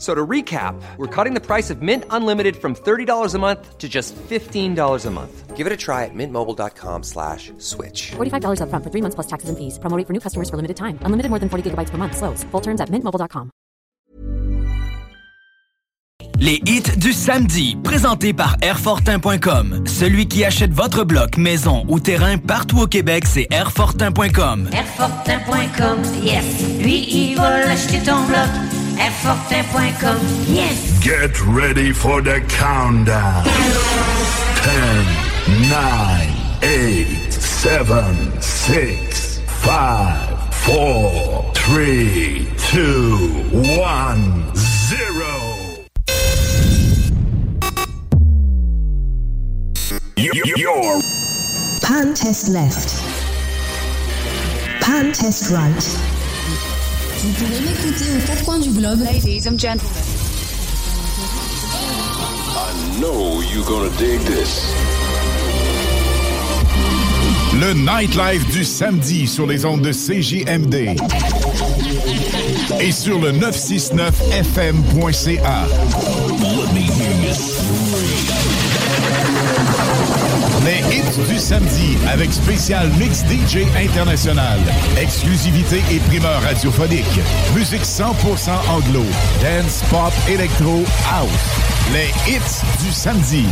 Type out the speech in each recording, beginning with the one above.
So to recap, we're cutting the price of Mint Unlimited from $30 a month to just $15 a month. Give it a try at mintmobile.com slash switch. $45 upfront for three months plus taxes and fees. Promo rate for new customers for limited time. Unlimited more than 40 gigabytes per month. Slows. Full terms at mintmobile.com. Les hits du samedi, présentés par Airfortin.com. Celui qui achète votre bloc, maison ou terrain partout au Québec, c'est Airfortin.com. Airfortin.com, yes. Lui, il va l'acheter ton bloc. Airfortin.com, yes. Get ready for the countdown. 10, 9, 8, 7, 6, 5, 4, 3, 2, 1, 0. You're Pan test left. Pan test right. Vous pouvez m'écouter aux quatre coins du globe. Ladies and gentlemen. I know you're gonna dig this. Le nightlife du samedi sur les ondes de CJMD et sur le 969fm.ca. Les hits du samedi avec spécial mix DJ international. Exclusivité et primeur radiophonique. Musique 100% anglo. Dance, pop, électro, house. Les hits du samedi.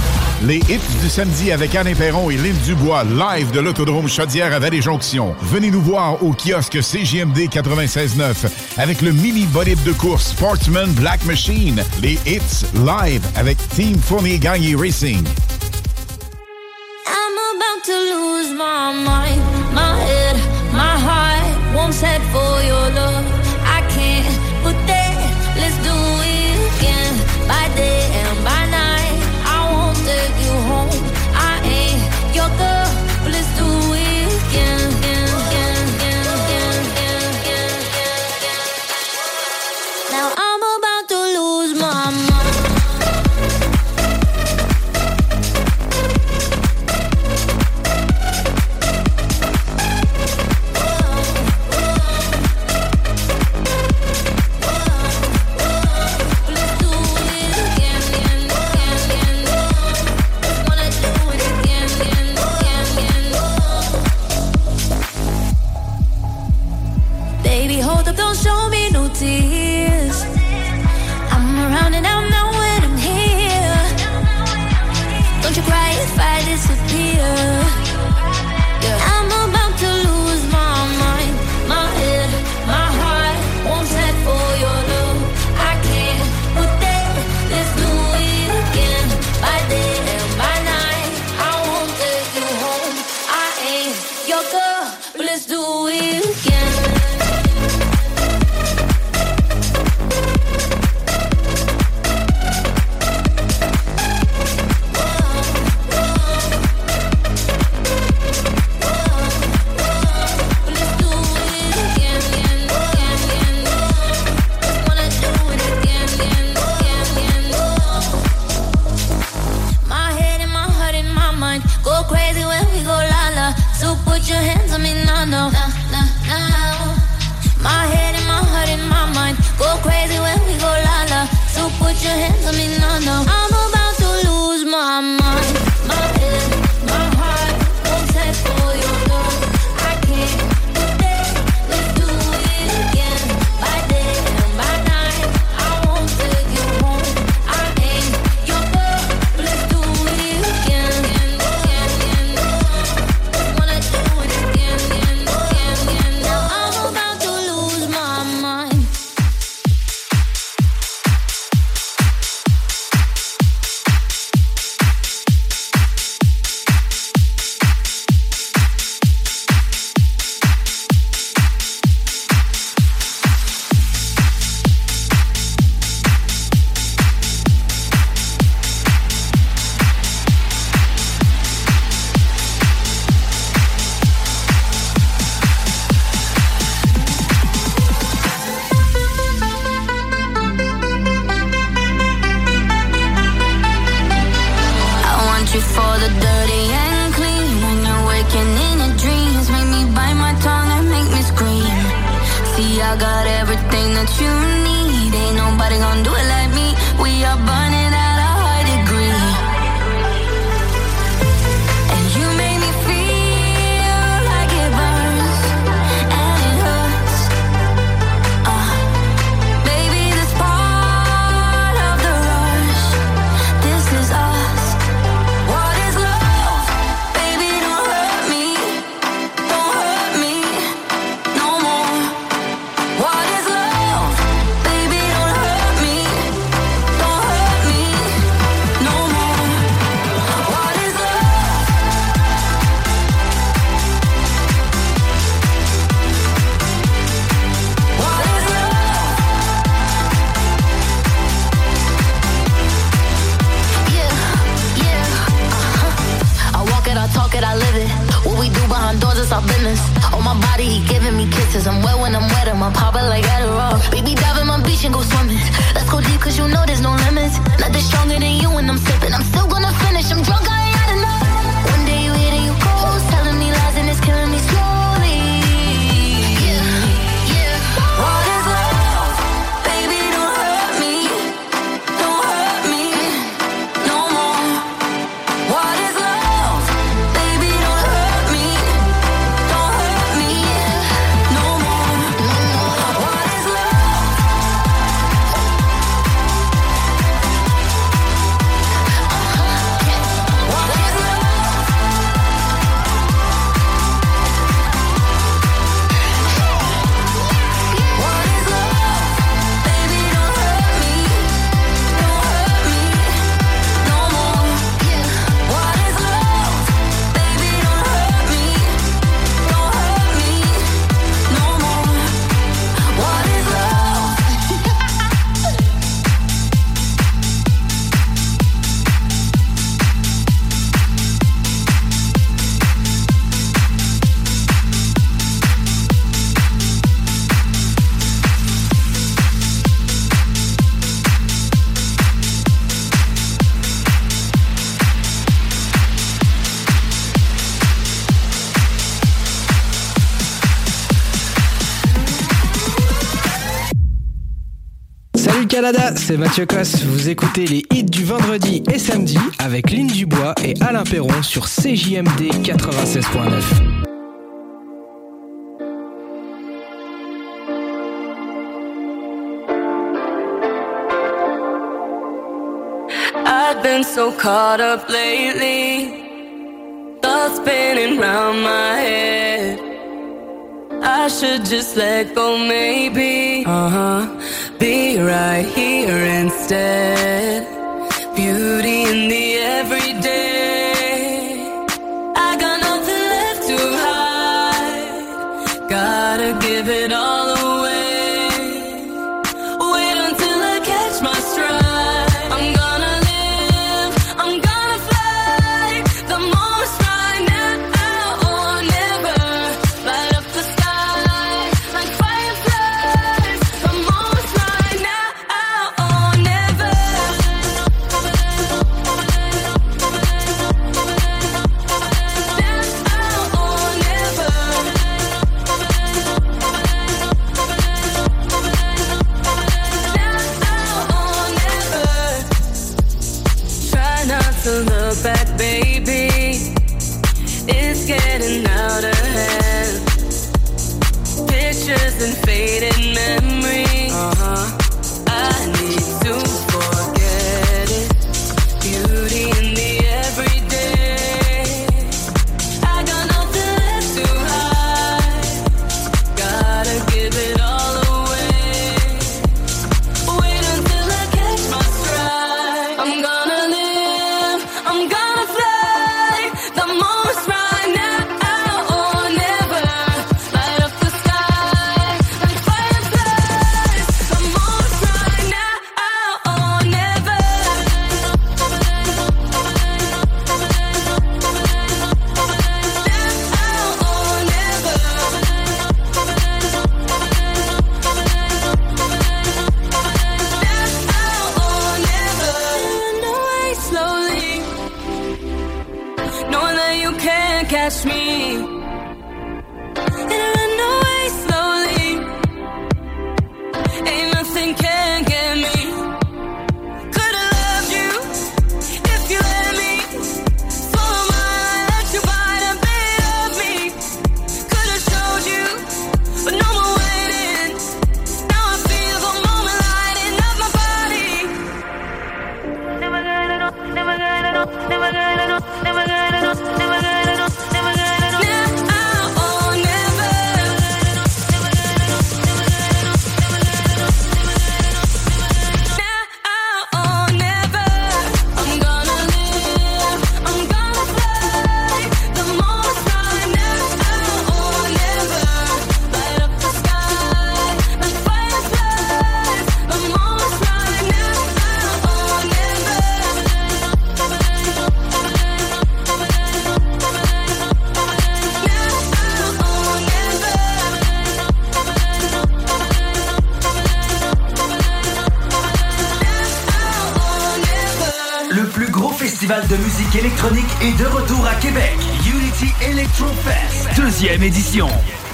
Les hits du samedi avec Anne Perron et Lynn Dubois, live de l'Autodrome Chaudière à Vallée-Jonction. Venez nous voir au kiosque CGMD 96.9 avec le mini bolide de course Sportsman Black Machine. Les hits live avec Team Fournier Gagné Racing. I'm about to lose my mind, my head, my heart won't set for your love. C'est Mathieu Cosse. Vous écoutez les hits du vendredi et samedi avec Lynn Dubois et Alain Perron sur CJMD 96.9. I've been so caught up lately. Thoughts spinning round my head. I should just let go, maybe. Uh huh. right here instead. and fading memories. Édition.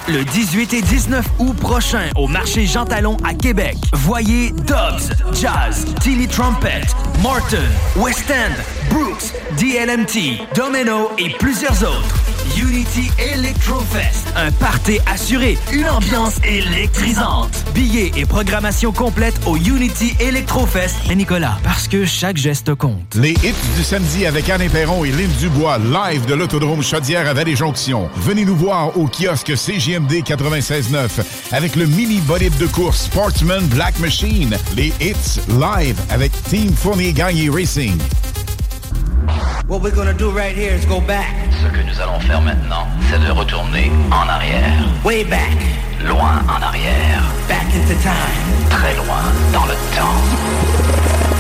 Le 18 et 19 août prochain au marché Jean Talon à Québec. Voyez Dobbs, Jazz, Tilly Trumpet, Martin, West End, Brooks, DLMT, Domino et plusieurs autres. Unity Electrofest, un party assuré, une ambiance électrisante. Billets et programmation complète au Unity Electrofest. Et Nicolas, parce que chaque geste compte. Les hits du samedi avec Anne Perron et Lynn Dubois, live de l'Autodrome Chaudière à Vallée-Jonction. Venez nous voir au kiosque CGMD 96.9 avec le mini bolide de course Sportsman Black Machine. Les hits live avec Team Fournier Gagné Racing. What we're gonna do right here is go back. Ce que nous allons faire maintenant, c'est de retourner en arrière. Way back. Loin en arrière. Back into time. Très loin dans le temps.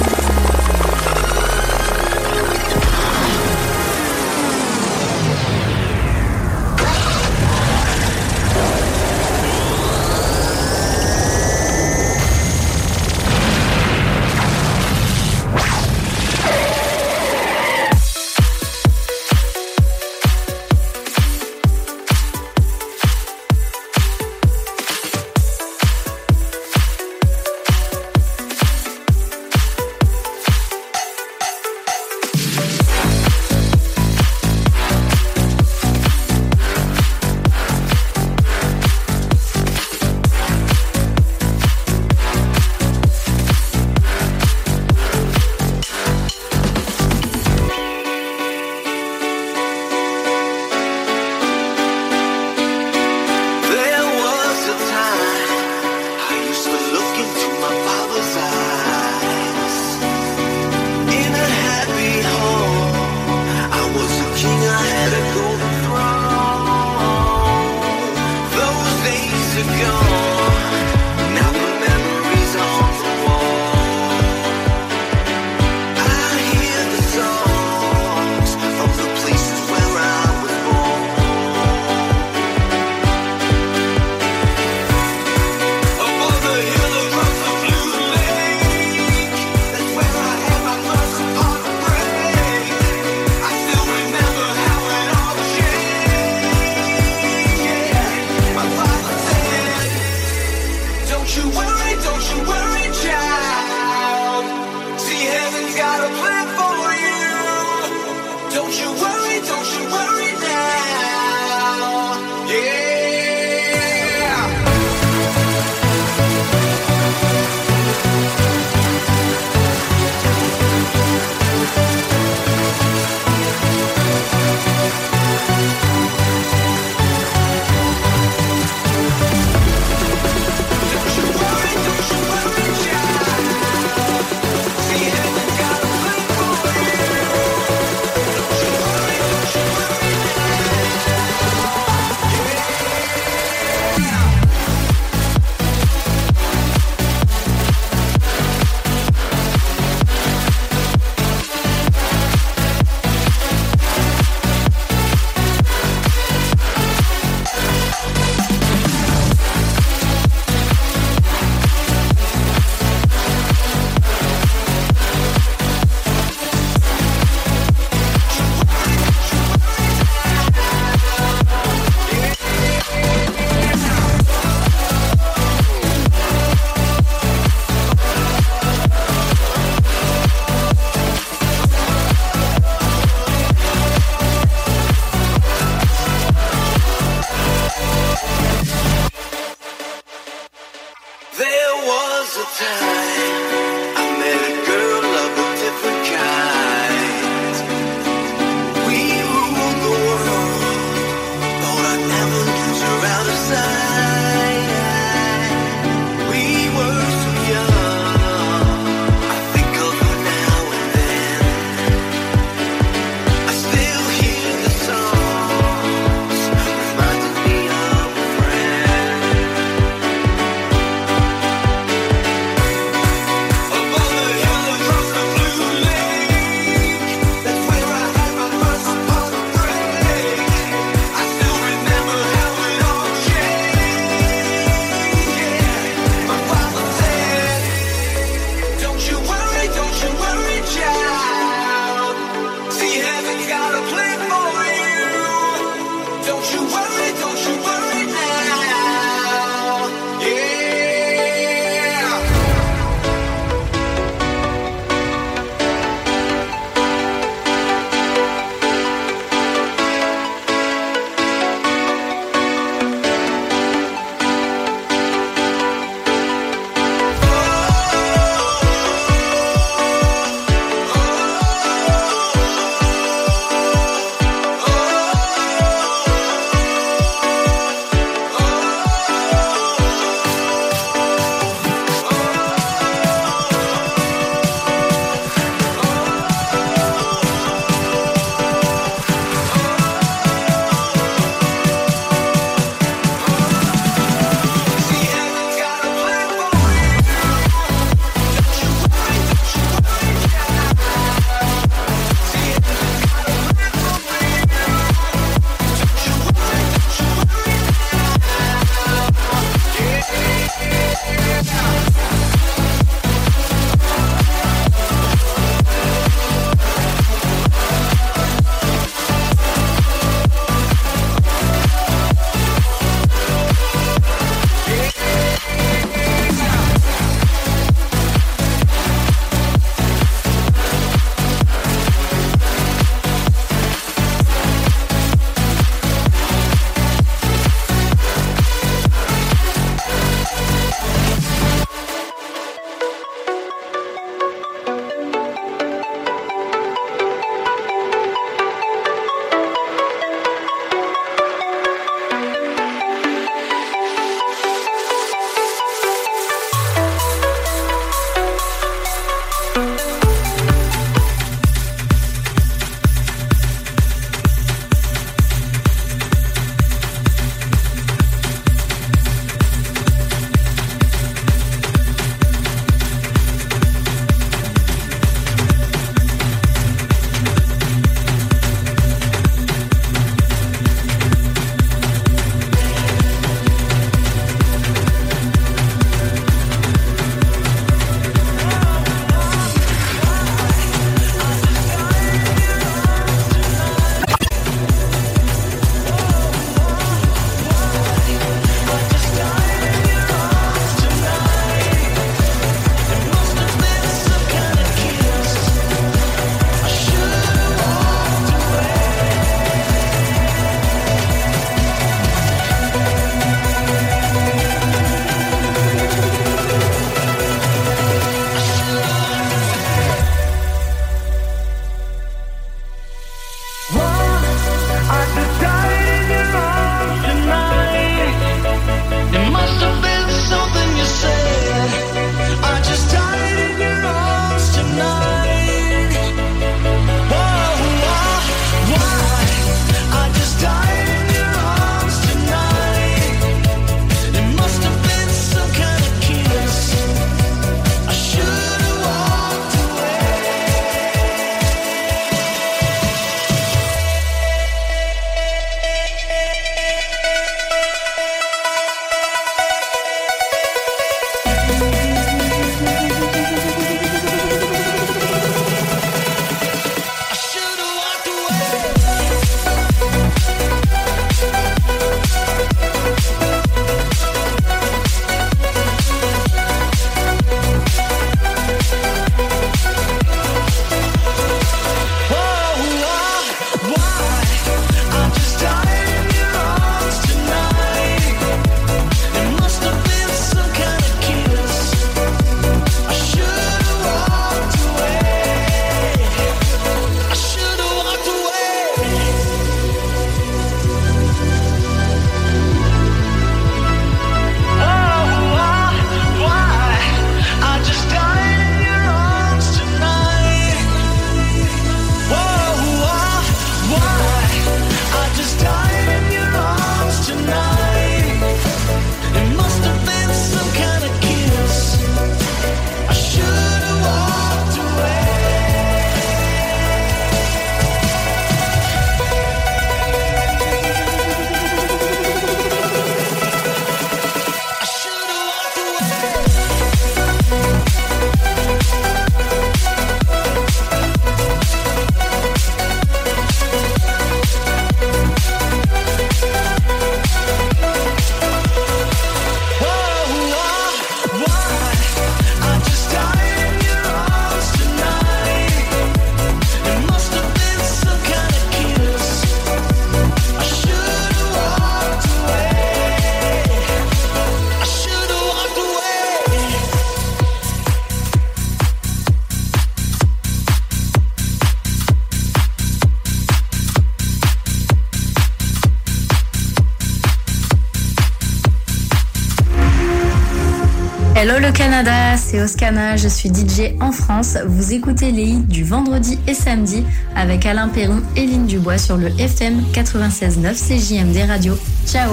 Canada, c'est Oscana, je suis DJ en France. Vous écoutez les hits du vendredi et samedi avec Alain Perron et Lynn Dubois sur le FM 96.9 CJMD Radio. Ciao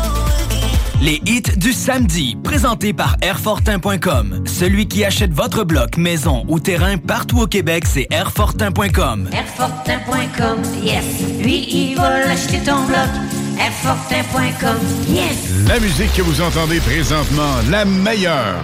Les hits du samedi, présentés par Airfortin.com. Celui qui achète votre bloc, maison ou terrain partout au Québec, c'est Airfortin.com. Airfortin.com, yes. Lui, il va l'acheter ton bloc. Airfortin.com, yes. La musique que vous entendez présentement, la meilleure.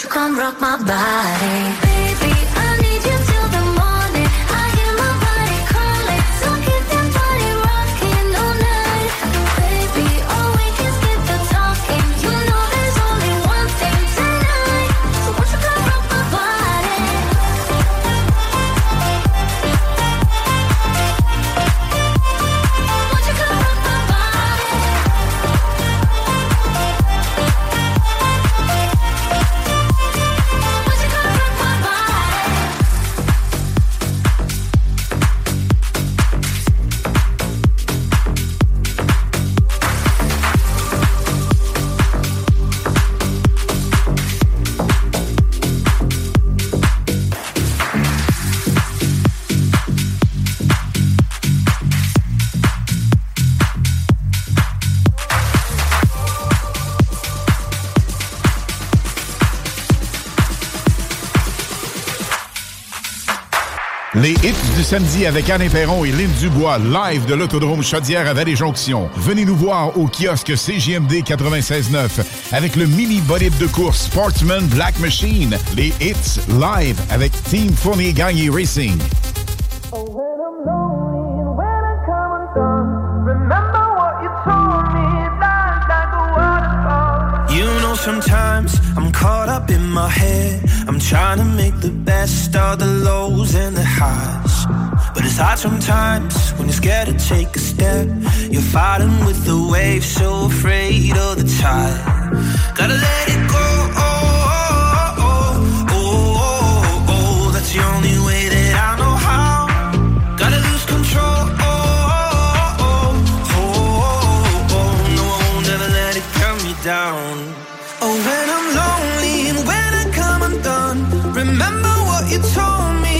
Won't you come rock my body? Baby, samedi avec Anne Perron et Lynn Dubois, live de l'Autodrome Chaudière à Vallée-Jonction. Venez nous voir au kiosque CGMD 96.9 avec le mini bolide de course Sportsman Black Machine. Les hits live avec Team Fournier Gagné Racing. You know, sometimes I'm caught up in my head. I'm trying to make the best of the lows and the highs. But it's hard sometimes when you're scared to take a step. You're fighting with the waves, so afraid of the tide. Gotta let it go. Oh, oh, oh, oh, oh, oh. That's the only way that I know how. Gotta lose control. Oh, oh, oh, oh. No, I won't ever let it cut me down. Oh, when I'm lonely and when I come undone, remember what you told me.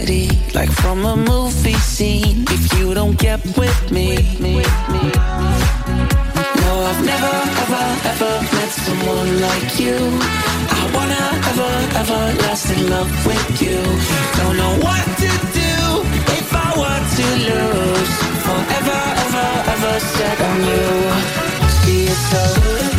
like you. I wanna ever, ever last in love with you. Don't know what to do if I were to lose. Forever, ever, ever set on you. See it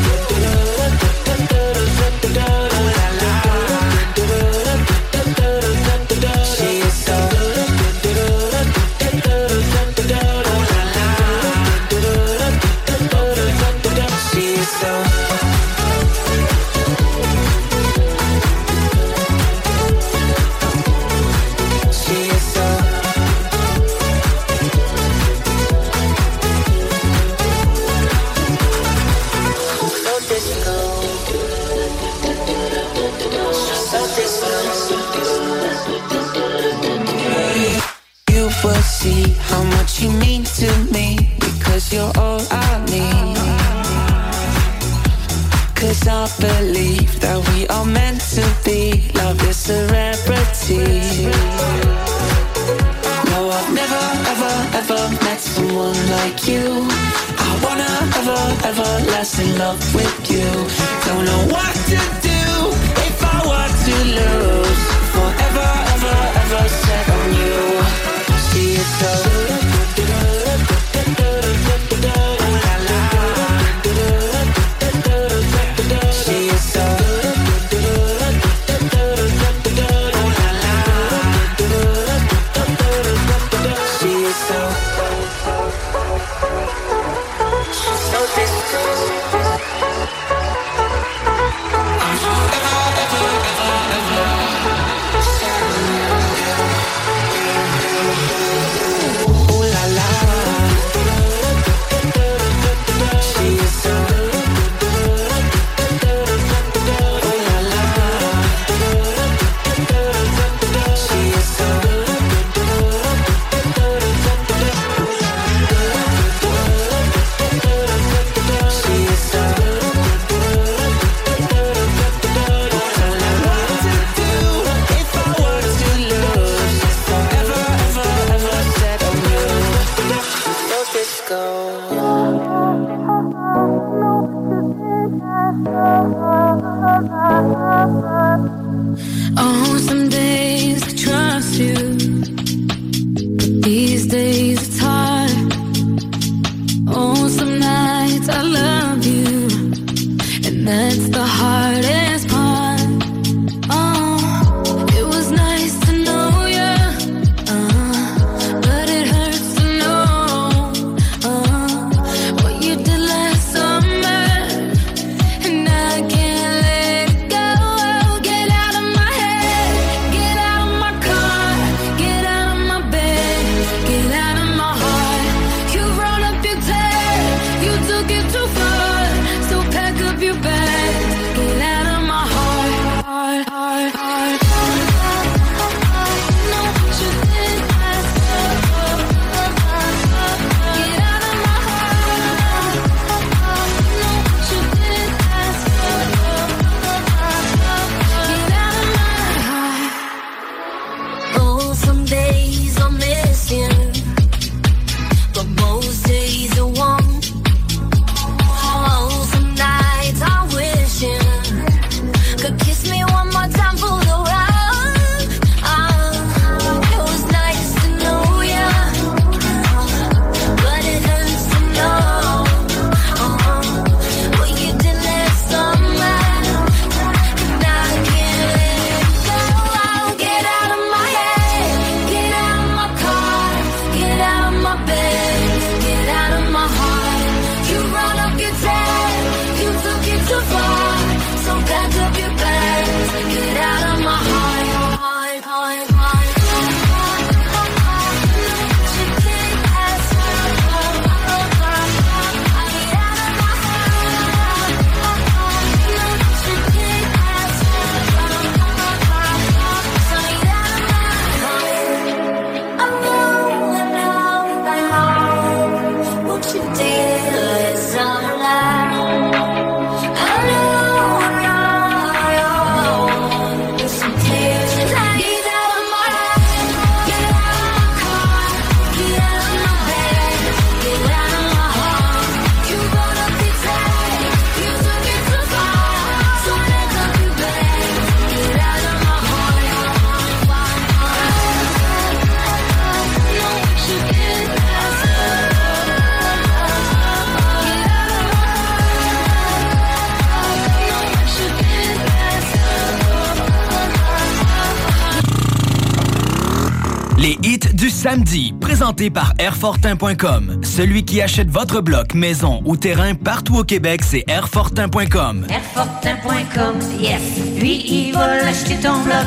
présentés par Airfortin.com. Celui qui achète votre bloc, maison ou terrain partout au Québec, c'est Airfortin.com. Airfortin.com, yes. Lui, il va l'acheter ton bloc.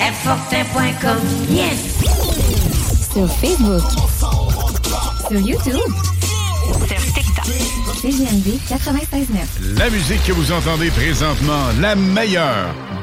Airfortin.com, yes. Sur Facebook. Sur YouTube. Sur TikTok. CGMD 96.9. La musique que vous entendez présentement, la meilleure.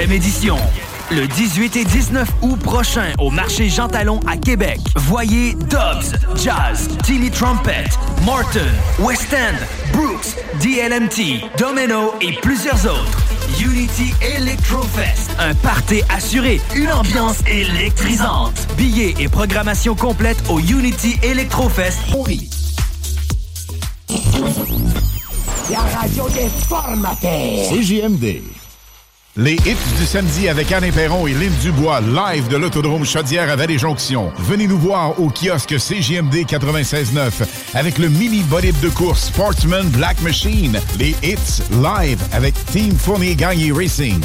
édition. Le 18 et 19 août prochain au marché Jean Talon à Québec. Voyez Dobbs, Jazz, Timmy Trumpet, Morton, West End, Brooks, DLMT, Domino et plusieurs autres. Unity Electrofest. Un party assuré, une ambiance électrisante. Billets et programmation complète au Unity Electrofest. Paris. La radio des formateurs. CJMD. Les hits du samedi avec Alain Perron et Lynn Dubois, live de l'autodrome Chaudière à Vallée-Jonction. Venez nous voir au kiosque CGMD 96.9 avec le mini bolide de course Sportsman Black Machine. Les hits live avec Team Fournier Gagné Racing.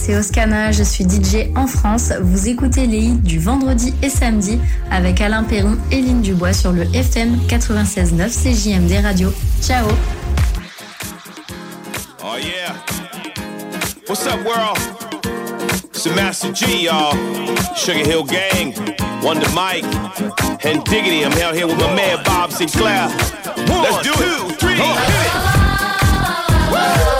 C'est Oscana, je suis DJ en France. Vous écoutez les hits du vendredi et samedi avec Alain Perron et Lynn Dubois sur le FM 96.9 CJMD Radio. Ciao Oh yeah. What's up, world? It's the Master G, y'all. Sugar Hill Gang, Wonder Mike, and Diggity. I'm out here with my man Bob Sinclair. Let's do it. Two, three, hit it.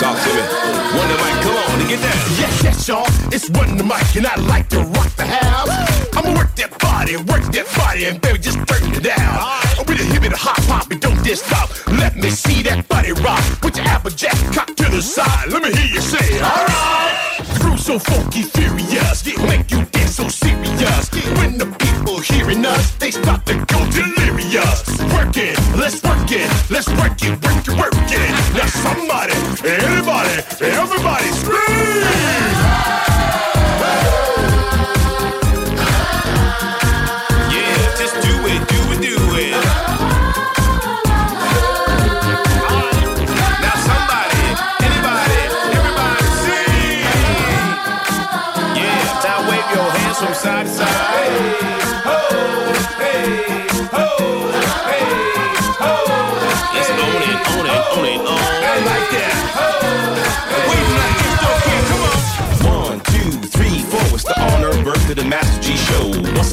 Talk to me. Wonder Mike, come on, to get down. Yes, yes, y'all. It's Wonder Mike, and I like to rock the house. I'ma work that body, work that body, and baby, just turn it down. With a hip and a hop hop, and don't just stop. Let me see that body rock. Put your applejack cock to the side. Let me hear you say, alright. So funky, furious, make you dance so serious. When the people hearing us, they start to go delirious. Work it, let's work it, let's work it, work it, work it. Now somebody, anybody, everybody scream!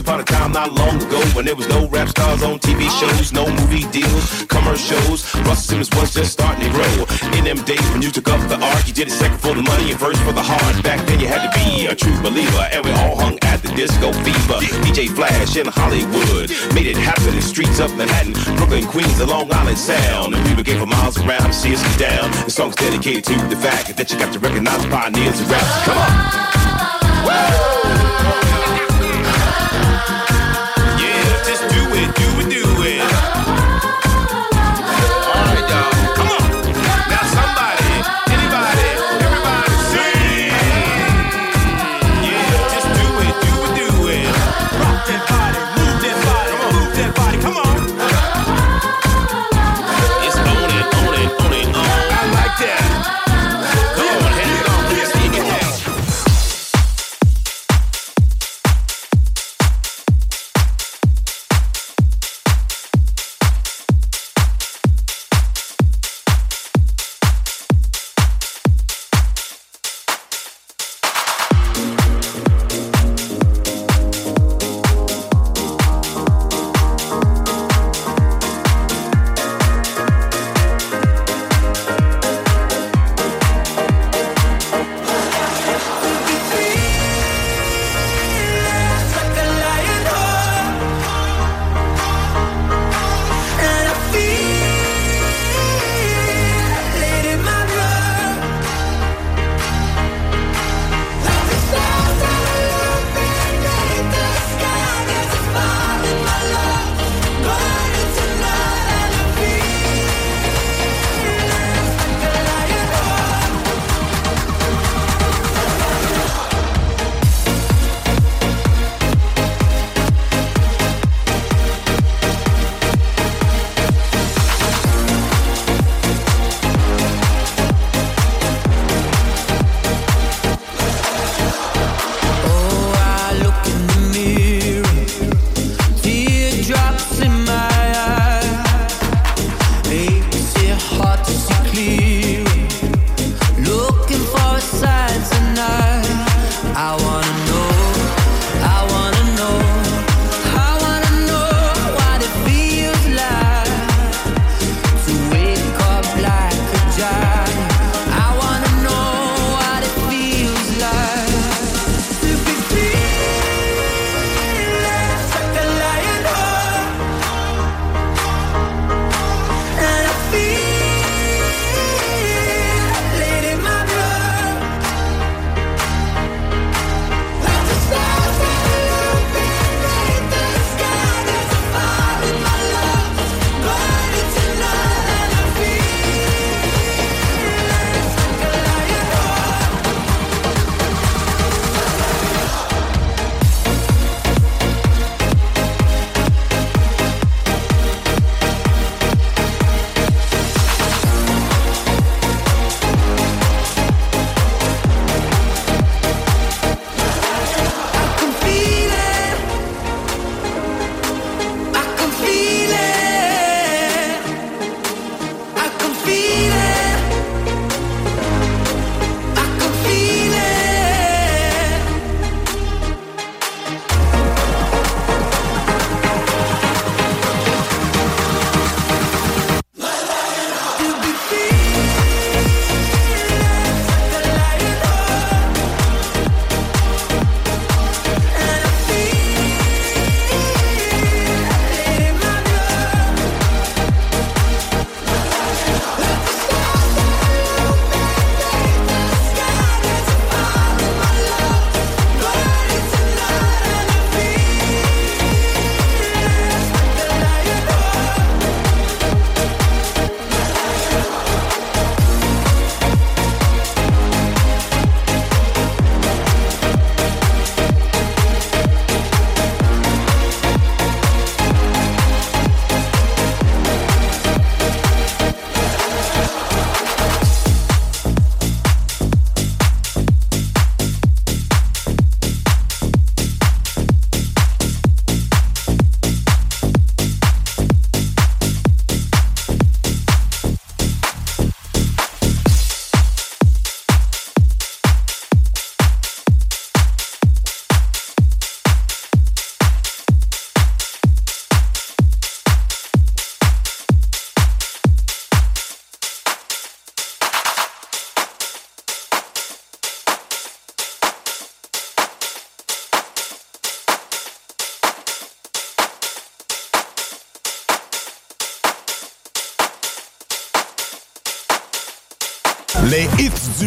Upon a time, not long ago, when there was no rap stars on TV shows, no movie deals, commercials. Russell Simmons was just starting to grow. In them days when you took up the arc, you did it second for the money and first for the heart. Back then you had to be a true believer, and we all hung at the disco fever. DJ Flash in Hollywood made it happen in streets of Manhattan, Brooklyn, Queens, and Long Island Sound. And we get for miles around see us down. The song's dedicated to the fact that you got to recognize pioneers of rap. Come on. Yeah,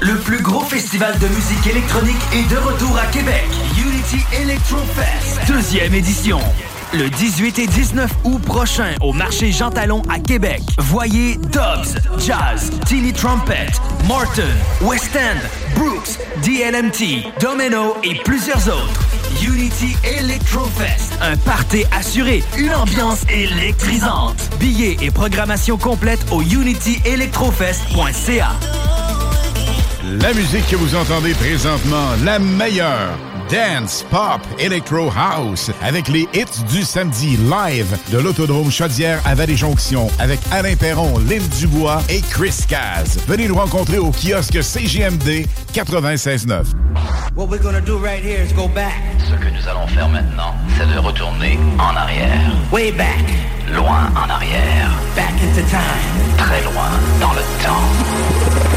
Le plus gros festival de musique électronique est de retour à Québec. Unity Electro Fest, deuxième édition. Le 18 et 19 août prochain au marché Jean Talon à Québec. Voyez Dobbs, Jazz, Tilly Trumpet, Morton, West End, Brooks, DLMT, Domino et plusieurs autres. Unity Electrofest, un party assuré, une ambiance électrisante. Billets et programmation complète au unityelectrofest.ca. La musique que vous entendez présentement, la meilleure. Dance, pop, electro house, avec les hits du samedi live de l'Autodrome Chaudière à Vallée-Jonction, avec Alain Perron, Lynn Dubois et Chris Caz. Venez nous rencontrer au kiosque CGMD 96.9. What we're gonna do right here is go back. Ce que nous allons faire maintenant, c'est de retourner en arrière. Way back. Loin en arrière. Back into time. Très loin dans le temps.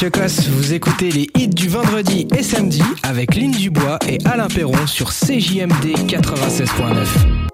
Mathieu. Vous écoutez les hits du vendredi et samedi avec Lynn Dubois et Alain Perron sur CJMD 96.9.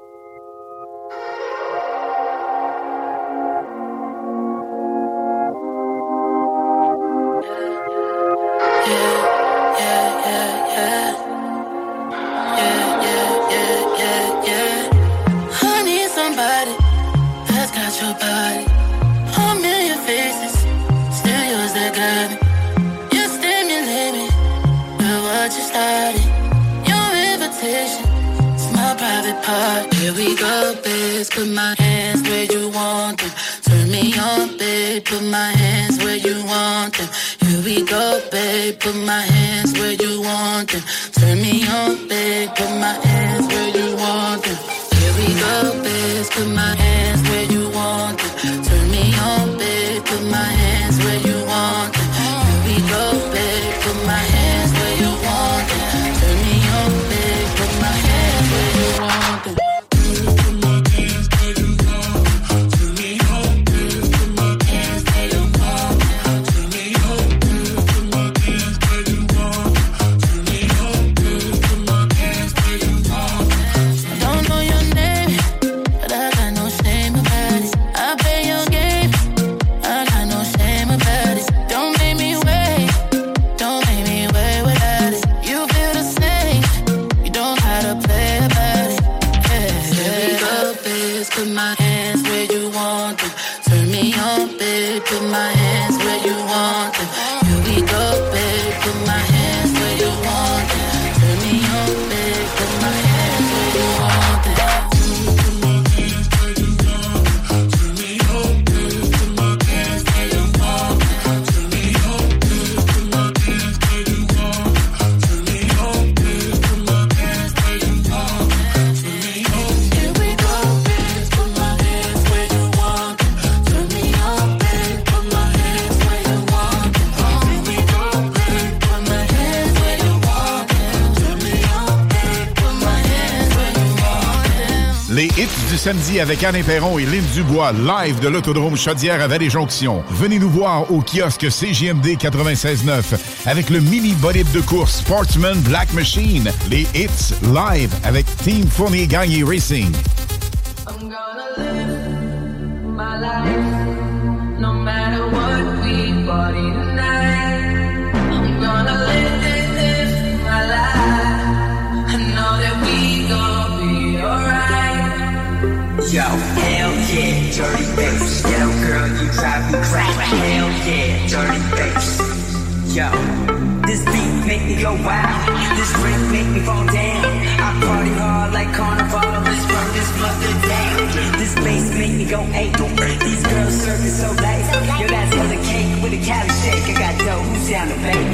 Here we go, biz. Put my hands where you want them. Turn me on, babe. Put my hands where you want them. Here we go, babe. Put my hands where you want them. Turn me on, babe. Put my hands where you want them. Here we go, babe. Put my hands samedi avec Anne Perron et Lynn Dubois, live de l'Autodrome Chaudière à Vallée-Jonction. Venez nous voir au kiosque CGMD 96.9 avec le mini bolide de course Sportsman Black Machine. Les hits live avec Team Fournier Gagné Racing. Yo, hell yeah, dirty bass. Yo, girl, you drive me crazy. Hell yeah, dirty bass. Yo, this beat make me go wild. This drink make me fall down. I party hard like carnival. Let's burn this mother down. This bass make me go ape. These girls serving so late. Yo, that's the cake with a Cali shake. I got dough. Who's down to pay?